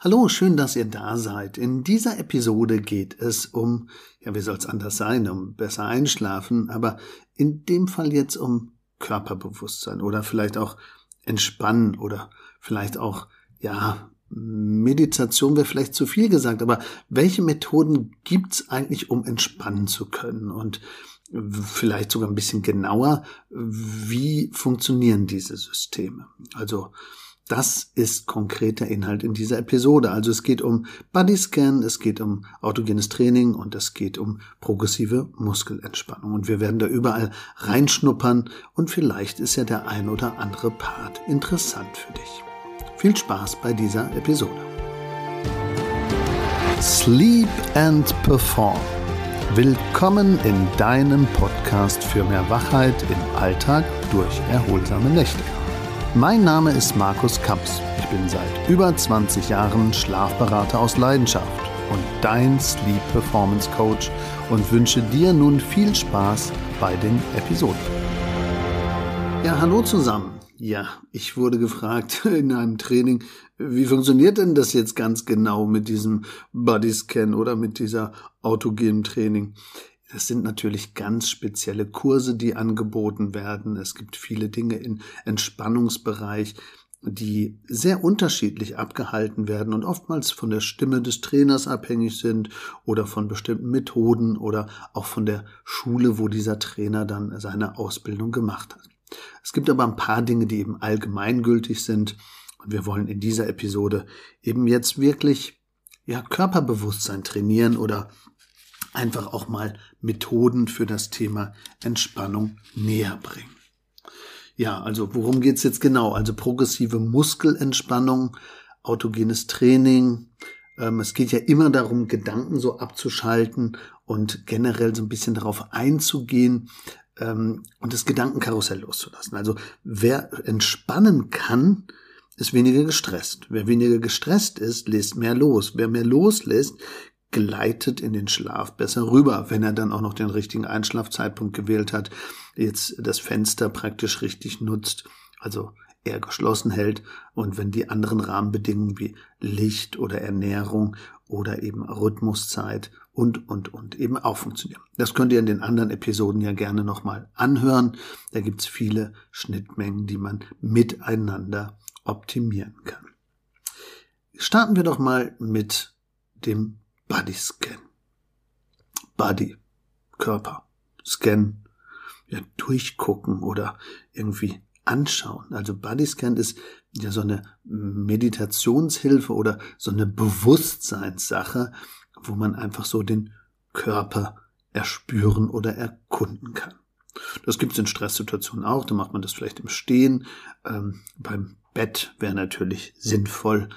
Hallo, schön, dass ihr da seid. In dieser Episode geht es um, ja, wie soll es anders sein, um besser einschlafen, aber in dem Fall jetzt um Körperbewusstsein oder vielleicht auch Entspannen oder vielleicht auch, ja, Meditation wäre vielleicht zu viel gesagt, aber welche Methoden gibt's eigentlich, um entspannen zu können? Und vielleicht sogar ein bisschen genauer, wie funktionieren diese Systeme? Also, das ist konkreter Inhalt in dieser Episode. Also es geht um Bodyscan, es geht um autogenes Training und es geht um progressive Muskelentspannung. Und wir werden da überall reinschnuppern und vielleicht ist ja der ein oder andere Part interessant für dich. Viel Spaß bei dieser Episode. Sleep and Perform. Willkommen in deinem Podcast für mehr Wachheit im Alltag durch erholsame Nächte. Mein Name ist Markus Kamps. Ich bin seit über 20 Jahren Schlafberater aus Leidenschaft und dein Sleep Performance Coach und wünsche dir nun viel Spaß bei den Episoden. Ja, hallo zusammen. Ja, ich wurde gefragt in einem Training, wie funktioniert denn das jetzt ganz genau mit diesem Bodyscan oder mit dieser autogenen Training? Das sind natürlich ganz spezielle Kurse, die angeboten werden. Es gibt viele Dinge im Entspannungsbereich, die sehr unterschiedlich abgehalten werden und oftmals von der Stimme des Trainers abhängig sind oder von bestimmten Methoden oder auch von der Schule, wo dieser Trainer dann seine Ausbildung gemacht hat. Es gibt aber ein paar Dinge, die eben allgemeingültig sind und wir wollen in dieser Episode eben jetzt wirklich ja Körperbewusstsein trainieren oder einfach auch mal Methoden für das Thema Entspannung näher bringen. Ja, also worum geht's jetzt genau? Also progressive Muskelentspannung, autogenes Training. Ähm, es geht ja immer darum, Gedanken so abzuschalten und generell so ein bisschen darauf einzugehen ähm, und das Gedankenkarussell loszulassen. Also wer entspannen kann, ist weniger gestresst. Wer weniger gestresst ist, lässt mehr los. Wer mehr loslässt, gleitet in den Schlaf besser rüber, wenn er dann auch noch den richtigen Einschlafzeitpunkt gewählt hat, jetzt das Fenster praktisch richtig nutzt, also er geschlossen hält und wenn die anderen Rahmenbedingungen wie Licht oder Ernährung oder eben Rhythmuszeit und, und, und eben auch funktionieren. Das könnt ihr in den anderen Episoden ja gerne nochmal anhören. Da gibt's viele Schnittmengen, die man miteinander optimieren kann. Starten wir doch mal mit dem Body Scan. Body, Körper, Scan, ja, durchgucken oder irgendwie anschauen. Also Body Scan ist ja so eine Meditationshilfe oder so eine Bewusstseinssache, wo man einfach so den Körper erspüren oder erkunden kann. Das gibt es in Stresssituationen auch, da macht man das vielleicht im Stehen. Ähm, beim Bett wäre natürlich sinnvoll,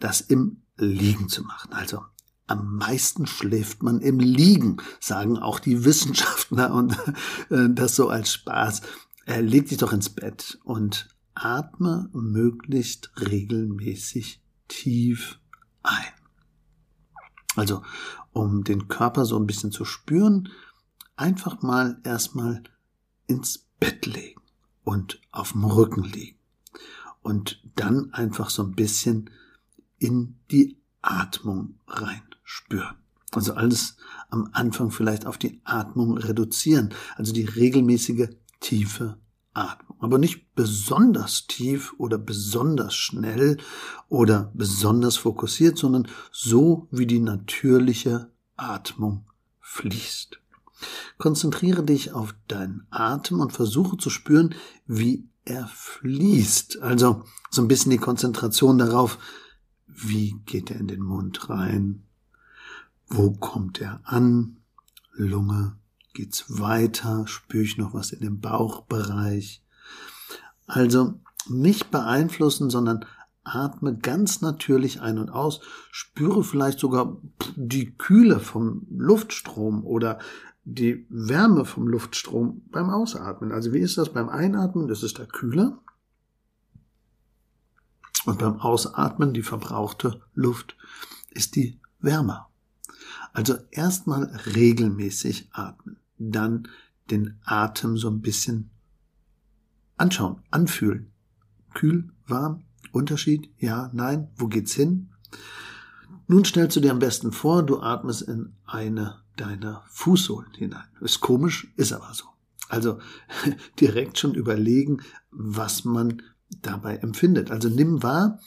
das im Liegen zu machen. Also am meisten schläft man im Liegen, sagen auch die Wissenschaftler und äh, das so als Spaß. Er leg dich doch ins Bett und atme möglichst regelmäßig tief ein. Also, um den Körper so ein bisschen zu spüren, einfach mal erstmal ins Bett legen und auf dem Rücken liegen. Und dann einfach so ein bisschen in die Atmung rein spüren. Also alles am Anfang vielleicht auf die Atmung reduzieren, also die regelmäßige tiefe Atmung. Aber nicht besonders tief oder besonders schnell oder besonders fokussiert, sondern so wie die natürliche Atmung fließt. Konzentriere dich auf deinen Atem und versuche zu spüren, wie er fließt. Also so ein bisschen die Konzentration darauf, wie geht er in den Mund rein, wo kommt er an? Lunge. Geht's weiter? Spüre ich noch was in dem Bauchbereich? Also nicht beeinflussen, sondern atme ganz natürlich ein und aus, spüre vielleicht sogar die Kühle vom Luftstrom oder die Wärme vom Luftstrom beim Ausatmen. Also wie ist das beim Einatmen? Das ist der Kühler. Und beim Ausatmen, die verbrauchte Luft, ist die Wärme. Also erstmal regelmäßig atmen, dann den Atem so ein bisschen anschauen, anfühlen. Kühl, warm, Unterschied, ja, nein, wo geht's hin? Nun stellst du dir am besten vor, du atmest in eine deiner Fußsohlen hinein. Ist komisch, ist aber so. Also direkt schon überlegen, was man dabei empfindet. Also nimm wahr,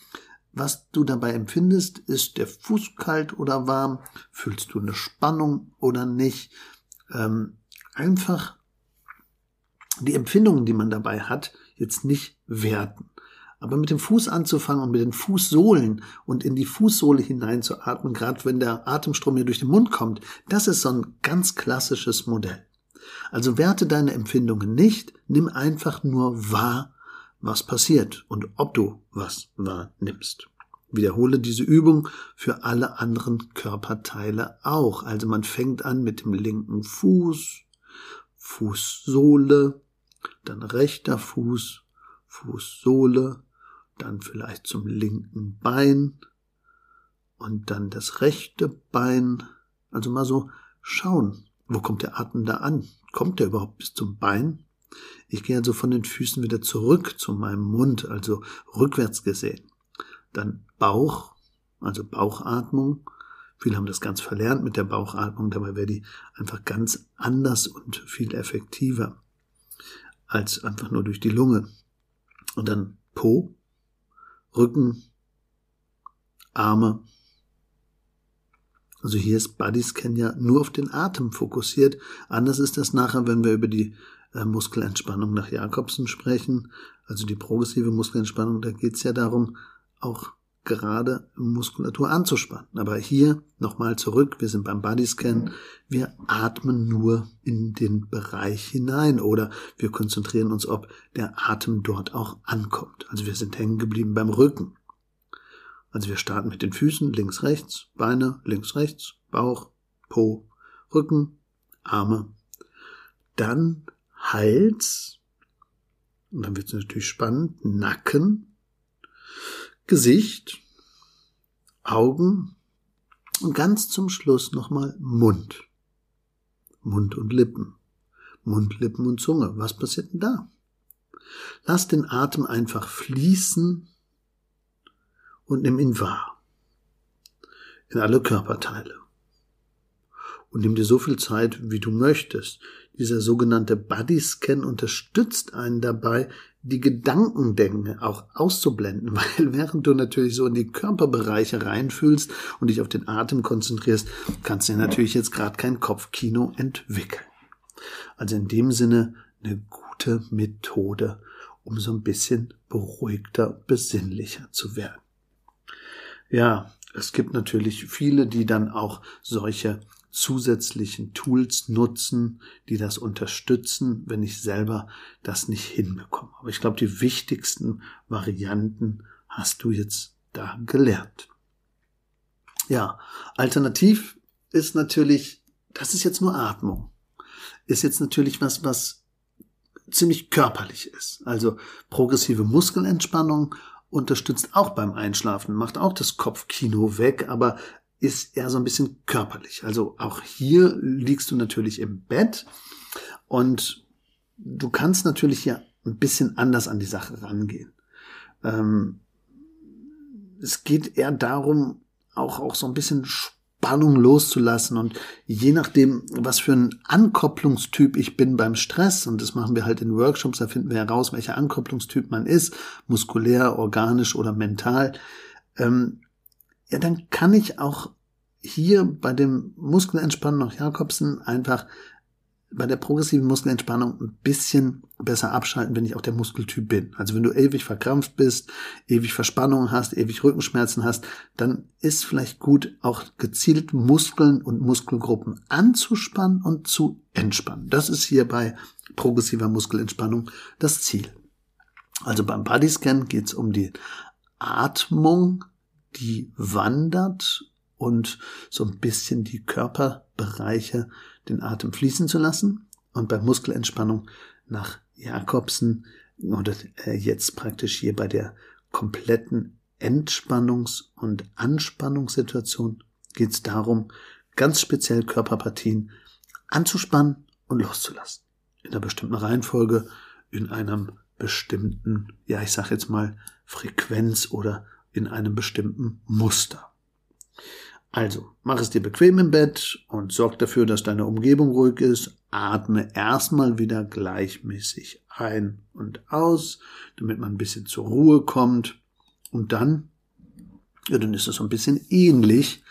was du dabei empfindest. Ist der Fuß kalt oder warm? Fühlst du eine Spannung oder nicht? Ähm, einfach die Empfindungen, die man dabei hat, jetzt nicht werten. Aber mit dem Fuß anzufangen und mit den Fußsohlen und in die Fußsohle hineinzuatmen, gerade wenn der Atemstrom hier durch den Mund kommt, das ist so ein ganz klassisches Modell. Also werte deine Empfindungen nicht, nimm einfach nur wahr, was passiert und ob du was wahrnimmst. Wiederhole diese Übung für alle anderen Körperteile auch. Also man fängt an mit dem linken Fuß, Fußsohle, dann rechter Fuß, Fußsohle, dann vielleicht zum linken Bein und dann das rechte Bein. Also mal so schauen, wo kommt der Atem da an? Kommt der überhaupt bis zum Bein? Ich gehe also von den Füßen wieder zurück zu meinem Mund, also rückwärts gesehen. Dann Bauch, also Bauchatmung. Viele haben das ganz verlernt mit der Bauchatmung, dabei wäre die einfach ganz anders und viel effektiver als einfach nur durch die Lunge. Und dann Po, Rücken, Arme. Also hier ist Bodyscan ja nur auf den Atem fokussiert. Anders ist das nachher, wenn wir über die äh, Muskelentspannung nach Jakobsen sprechen. Also die progressive Muskelentspannung, da geht es ja darum, auch gerade Muskulatur anzuspannen. Aber hier nochmal zurück, wir sind beim Bodyscan, wir atmen nur in den Bereich hinein oder wir konzentrieren uns, ob der Atem dort auch ankommt. Also wir sind hängen geblieben beim Rücken. Also wir starten mit den Füßen links, rechts, Beine links, rechts, Bauch, Po, Rücken, Arme, dann Hals, und dann wird es natürlich spannend, Nacken, Gesicht, Augen und ganz zum Schluss nochmal Mund. Mund und Lippen. Mund, Lippen und Zunge. Was passiert denn da? Lass den Atem einfach fließen und nimm ihn wahr. In alle Körperteile. Und nimm dir so viel Zeit, wie du möchtest. Dieser sogenannte Body Scan unterstützt einen dabei, die Gedankengänge auch auszublenden, weil während du natürlich so in die Körperbereiche reinfühlst und dich auf den Atem konzentrierst, kannst du ja natürlich jetzt gerade kein Kopfkino entwickeln. Also in dem Sinne eine gute Methode, um so ein bisschen beruhigter, besinnlicher zu werden. Ja, es gibt natürlich viele, die dann auch solche zusätzlichen Tools nutzen, die das unterstützen, wenn ich selber das nicht hinbekomme. Aber ich glaube, die wichtigsten Varianten hast du jetzt da gelernt. Ja, alternativ ist natürlich, das ist jetzt nur Atmung, ist jetzt natürlich was, was ziemlich körperlich ist. Also progressive Muskelentspannung unterstützt auch beim Einschlafen, macht auch das Kopfkino weg, aber ist eher so ein bisschen körperlich. Also auch hier liegst du natürlich im Bett und du kannst natürlich hier ein bisschen anders an die Sache rangehen. Ähm, es geht eher darum, auch, auch so ein bisschen Spannung loszulassen und je nachdem, was für ein Ankopplungstyp ich bin beim Stress, und das machen wir halt in Workshops, da finden wir heraus, welcher Ankopplungstyp man ist, muskulär, organisch oder mental, ähm, ja, dann kann ich auch hier bei dem Muskelentspannung nach Jakobsen einfach bei der progressiven Muskelentspannung ein bisschen besser abschalten, wenn ich auch der Muskeltyp bin. Also wenn du ewig verkrampft bist, ewig Verspannungen hast, ewig Rückenschmerzen hast, dann ist vielleicht gut, auch gezielt Muskeln und Muskelgruppen anzuspannen und zu entspannen. Das ist hier bei progressiver Muskelentspannung das Ziel. Also beim Bodyscan geht es um die Atmung die wandert und so ein bisschen die Körperbereiche den Atem fließen zu lassen und bei Muskelentspannung nach Jakobsen oder äh, jetzt praktisch hier bei der kompletten Entspannungs- und Anspannungssituation geht es darum, ganz speziell Körperpartien anzuspannen und loszulassen. In einer bestimmten Reihenfolge, in einem bestimmten, ja, ich sag jetzt mal, Frequenz oder in einem bestimmten Muster. Also, mach es dir bequem im Bett und sorg dafür, dass deine Umgebung ruhig ist. Atme erstmal wieder gleichmäßig ein und aus, damit man ein bisschen zur Ruhe kommt. Und dann, ja, dann ist es so ein bisschen ähnlich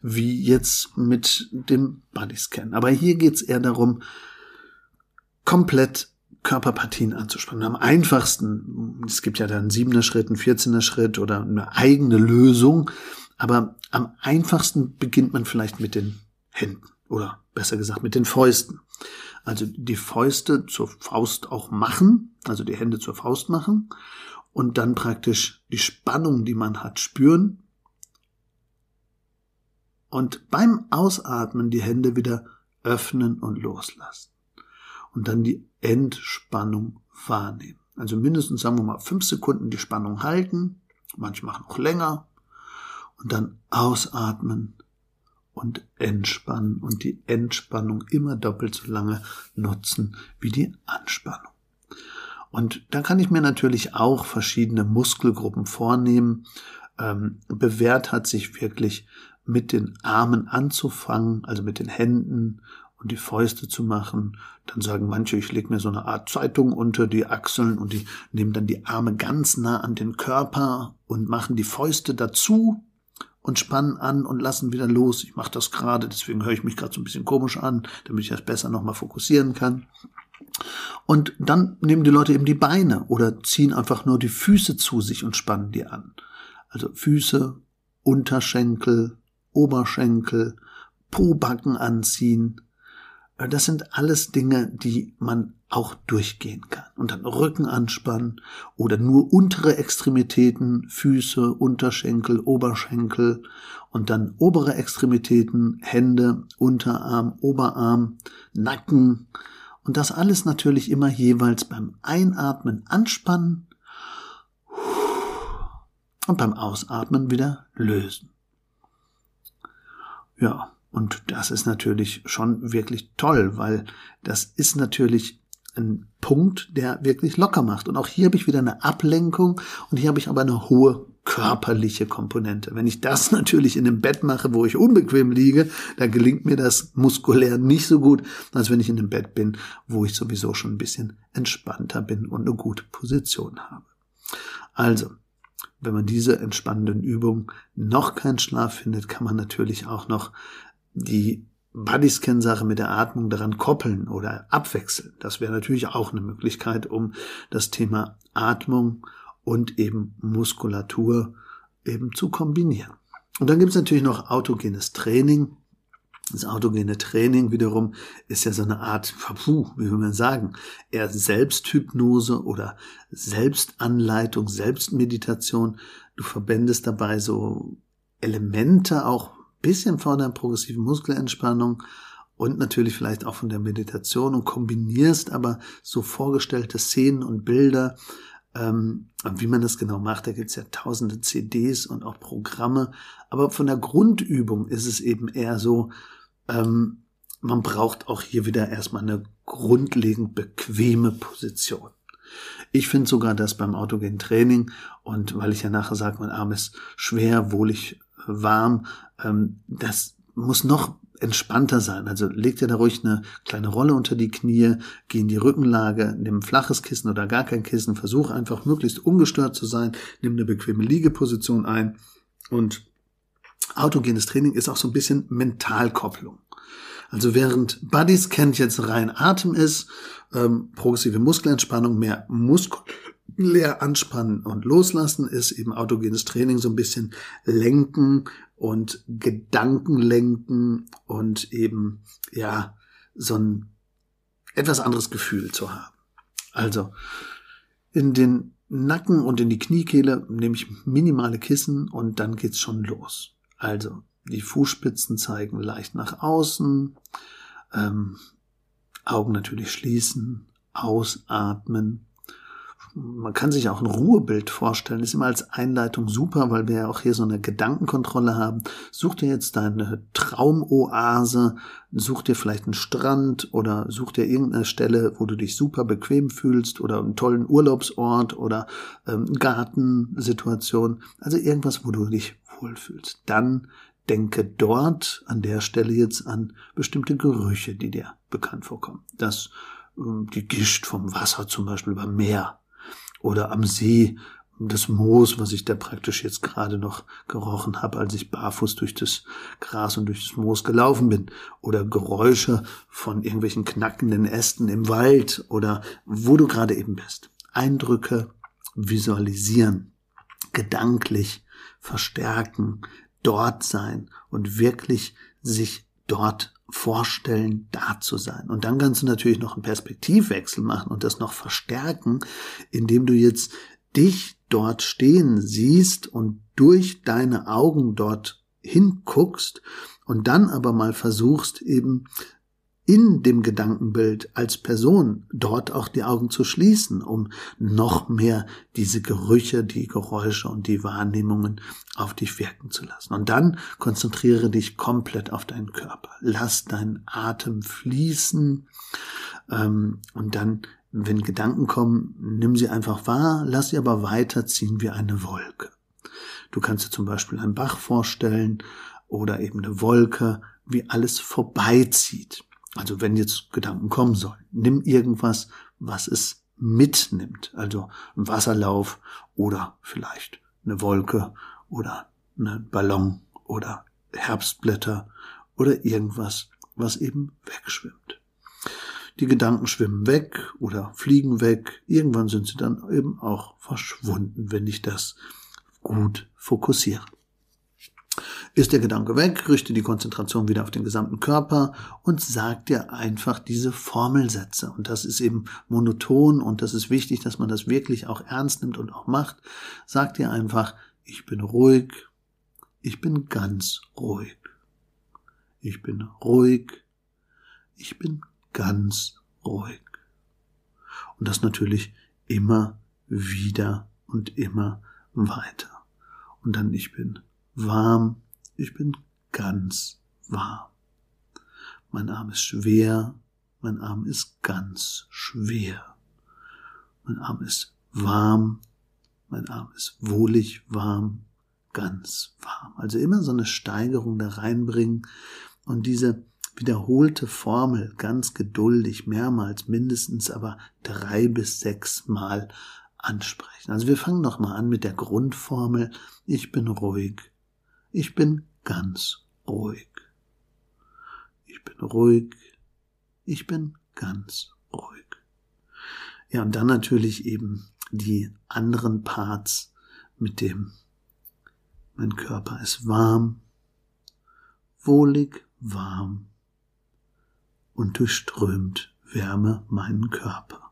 wie jetzt mit dem Bodyscan. Aber hier geht's eher darum, komplett Körperpartien anzuspannen. Am einfachsten, es gibt ja dann siebener Schritt, einen 14er Schritt oder eine eigene Lösung, aber am einfachsten beginnt man vielleicht mit den Händen oder besser gesagt mit den Fäusten. Also die Fäuste zur Faust auch machen, also die Hände zur Faust machen und dann praktisch die Spannung, die man hat, spüren und beim Ausatmen die Hände wieder öffnen und loslassen und dann die Entspannung wahrnehmen. Also mindestens, sagen wir mal, fünf Sekunden die Spannung halten, manchmal auch länger, und dann ausatmen und entspannen und die Entspannung immer doppelt so lange nutzen wie die Anspannung. Und da kann ich mir natürlich auch verschiedene Muskelgruppen vornehmen. Ähm, bewährt hat sich wirklich mit den Armen anzufangen, also mit den Händen und die Fäuste zu machen. Dann sagen manche, ich lege mir so eine Art Zeitung unter die Achseln und die nehmen dann die Arme ganz nah an den Körper und machen die Fäuste dazu und spannen an und lassen wieder los. Ich mache das gerade, deswegen höre ich mich gerade so ein bisschen komisch an, damit ich das besser nochmal fokussieren kann. Und dann nehmen die Leute eben die Beine oder ziehen einfach nur die Füße zu sich und spannen die an. Also Füße, Unterschenkel, Oberschenkel, Pobacken anziehen, äh, das sind alles Dinge, die man auch durchgehen kann. Und dann Rücken anspannen oder nur untere Extremitäten, Füße, Unterschenkel, Oberschenkel und dann obere Extremitäten, Hände, Unterarm, Oberarm, Nacken. Und das alles natürlich immer jeweils beim Einatmen anspannen und beim Ausatmen wieder lösen. Ja, und das ist natürlich schon wirklich toll, weil das ist natürlich ein Punkt, der wirklich locker macht. Und auch hier habe ich wieder eine Ablenkung und hier habe ich aber eine hohe körperliche Komponente. Wenn ich das natürlich in einem Bett mache, wo ich unbequem liege, dann gelingt mir das muskulär nicht so gut, als wenn ich in einem Bett bin, wo ich sowieso schon ein bisschen entspannter bin und eine gute Position habe. Also, wenn man diese entspannenden Übungen noch keinen Schlaf findet, kann man natürlich auch noch die Bodyscan-Sache mit der Atmung daran koppeln oder abwechseln. Das wäre natürlich auch eine Möglichkeit, um das Thema Atmung und eben Muskulatur eben zu kombinieren. Und dann gibt es natürlich noch autogenes Training. Das autogene Training wiederum ist ja so eine Art, puh, wie will man sagen, eher Selbsthypnose oder Selbstanleitung, Selbstmeditation. Du verbindest dabei so Elemente auch bisschen von der progressiven Muskelentspannung und natürlich vielleicht auch von der Meditation und kombinierst aber so vorgestellte Szenen und Bilder, ähm, wie man das genau macht, da gibt's ja tausende CDs und auch Programme, aber von der Grundübung ist es eben eher so, ähm, man braucht auch hier wieder erstmal eine grundlegend bequeme Position. Ich finde sogar, dass beim autogenen Training und weil ich ja nachher sage, mein Arm ist schwer, wohlig warm, ähm, das muss noch entspannter sein. Also leg dir da ruhig eine kleine Rolle unter die Knie, geh in die Rückenlage, nimm ein flaches Kissen oder gar kein Kissen, versuch einfach möglichst ungestört zu sein, nimm eine bequeme Liegeposition ein und autogenes Training ist auch so ein bisschen Mentalkopplung. Also während Buddies kennt jetzt rein Atem ist, ähm, progressive Muskelentspannung, mehr muskulär anspannen und loslassen ist eben autogenes Training so ein bisschen lenken und Gedanken lenken und eben, ja, so ein etwas anderes Gefühl zu haben. Also, in den Nacken und in die Kniekehle nehme ich minimale Kissen und dann geht's schon los. Also, die Fußspitzen zeigen leicht nach außen. Ähm, Augen natürlich schließen, ausatmen. Man kann sich auch ein Ruhebild vorstellen, ist immer als Einleitung super, weil wir ja auch hier so eine Gedankenkontrolle haben. Such dir jetzt deine Traumoase, such dir vielleicht einen Strand oder such dir irgendeine Stelle, wo du dich super bequem fühlst oder einen tollen Urlaubsort oder ähm, Gartensituation. Also irgendwas, wo du dich wohlfühlst. Dann denke dort an der Stelle jetzt an bestimmte Gerüche, die dir bekannt vorkommen. Das, ähm, die Gischt vom Wasser zum Beispiel beim Meer oder am See, das Moos, was ich da praktisch jetzt gerade noch gerochen habe, als ich barfuß durch das Gras und durch das Moos gelaufen bin. Oder Geräusche von irgendwelchen knackenden Ästen im Wald oder wo du gerade eben bist. Eindrücke visualisieren, gedanklich verstärken, dort sein und wirklich sich dort vorstellen, da zu sein. Und dann kannst du natürlich noch einen Perspektivwechsel machen und das noch verstärken, indem du jetzt dich dort stehen siehst und durch deine Augen dort hinguckst und dann aber mal versuchst eben in dem Gedankenbild als Person dort auch die Augen zu schließen, um noch mehr diese Gerüche, die Geräusche und die Wahrnehmungen auf dich wirken zu lassen. Und dann konzentriere dich komplett auf deinen Körper. Lass deinen Atem fließen ähm, und dann, wenn Gedanken kommen, nimm sie einfach wahr, lass sie aber weiterziehen wie eine Wolke. Du kannst dir zum Beispiel einen Bach vorstellen oder eben eine Wolke, wie alles vorbeizieht. Also wenn jetzt Gedanken kommen sollen, nimm irgendwas, was es mitnimmt. Also ein Wasserlauf oder vielleicht eine Wolke oder ein Ballon oder Herbstblätter oder irgendwas, was eben wegschwimmt. Die Gedanken schwimmen weg oder fliegen weg. Irgendwann sind sie dann eben auch verschwunden, wenn ich das gut fokussiere. Ist der Gedanke weg, richte die Konzentration wieder auf den gesamten Körper und sag dir einfach diese Formelsätze. Und das ist eben monoton und das ist wichtig, dass man das wirklich auch ernst nimmt und auch macht. Sag dir einfach, ich bin ruhig, ich bin ganz ruhig. Ich bin ruhig, ich bin ganz ruhig. Und das natürlich immer wieder und immer weiter. Und dann ich bin warm, ich bin ganz warm. Mein Arm ist schwer, mein Arm ist ganz schwer. Mein Arm ist warm, mein Arm ist wohlig warm, ganz warm. Also immer so eine Steigerung da reinbringen und diese wiederholte Formel ganz geduldig mehrmals mindestens aber drei bis sechs Mal ansprechen. Also wir fangen nochmal an mit der Grundformel. Ich bin ruhig, ich bin ganz ruhig. Ich bin ruhig. Ich bin ganz ruhig. Ja, und dann natürlich eben die anderen Parts mit dem mein Körper ist warm, wohlig warm und durchströmt Wärme meinen Körper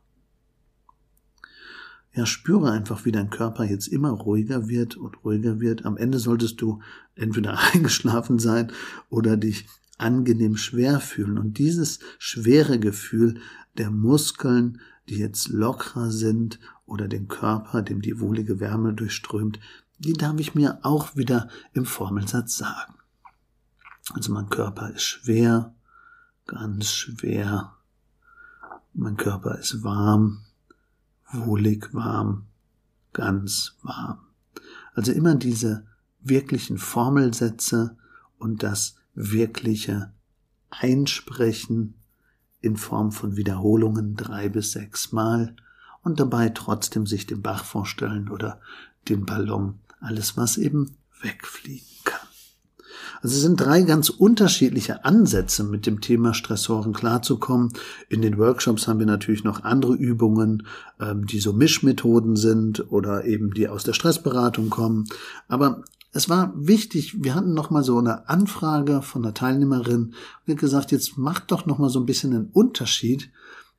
ja, spüre einfach, wie dein Körper jetzt immer ruhiger wird und ruhiger wird. Am Ende solltest du entweder eingeschlafen sein oder dich angenehm schwer fühlen. Und dieses schwere Gefühl der Muskeln, die jetzt lockerer sind oder den Körper, dem die wohlige Wärme durchströmt, die darf ich mir auch wieder im Formelsatz sagen. Also mein Körper ist schwer, ganz schwer. Mein Körper ist warm, wohlig warm, ganz warm. Also immer diese wirklichen Formelsätze und das wirkliche Einsprechen in Form von Wiederholungen drei bis sechs Mal und dabei trotzdem sich den Bach vorstellen oder den Ballon, alles was eben wegfliegen kann. Also es sind drei ganz unterschiedliche Ansätze, mit dem Thema Stressoren klarzukommen. In den Workshops haben wir natürlich noch andere Übungen, ähm, die so Mischmethoden sind oder eben die aus der Stressberatung kommen. Aber es war wichtig, wir hatten noch mal so eine Anfrage von einer Teilnehmerin hat gesagt, jetzt macht doch noch mal so ein bisschen einen Unterschied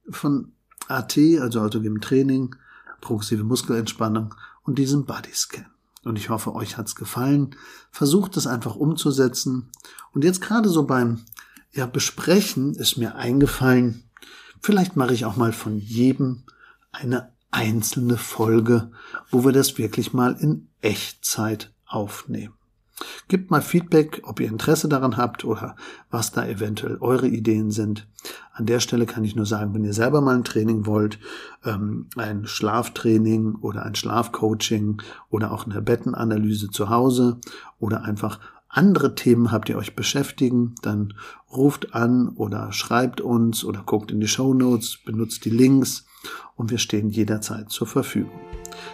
von AT, also autogenem Training, progressive Muskelentspannung und diesem Bodyscan. Und ich hoffe, euch hat's gefallen. Versucht es einfach umzusetzen. Und jetzt gerade so beim ja, Besprechen ist mir eingefallen, vielleicht mache ich auch mal von jedem eine einzelne Folge, wo wir das wirklich mal in Echtzeit aufnehmen. Gebt mal Feedback, ob ihr Interesse daran habt oder was da eventuell eure Ideen sind. An der Stelle kann ich nur sagen, wenn ihr selber mal ein Training wollt, ähm, ein Schlaftraining oder ein Schlafcoaching oder auch eine Bettenanalyse zu Hause oder einfach andere Themen habt, die euch beschäftigen, dann ruft an oder schreibt uns oder guckt in die Show Notes, benutzt die Links und wir stehen jederzeit zur Verfügung.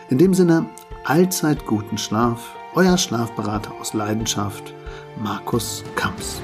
In dem Sinne, allzeit guten Schlaf, euer Schlafberater aus Leidenschaft, Markus Kamps.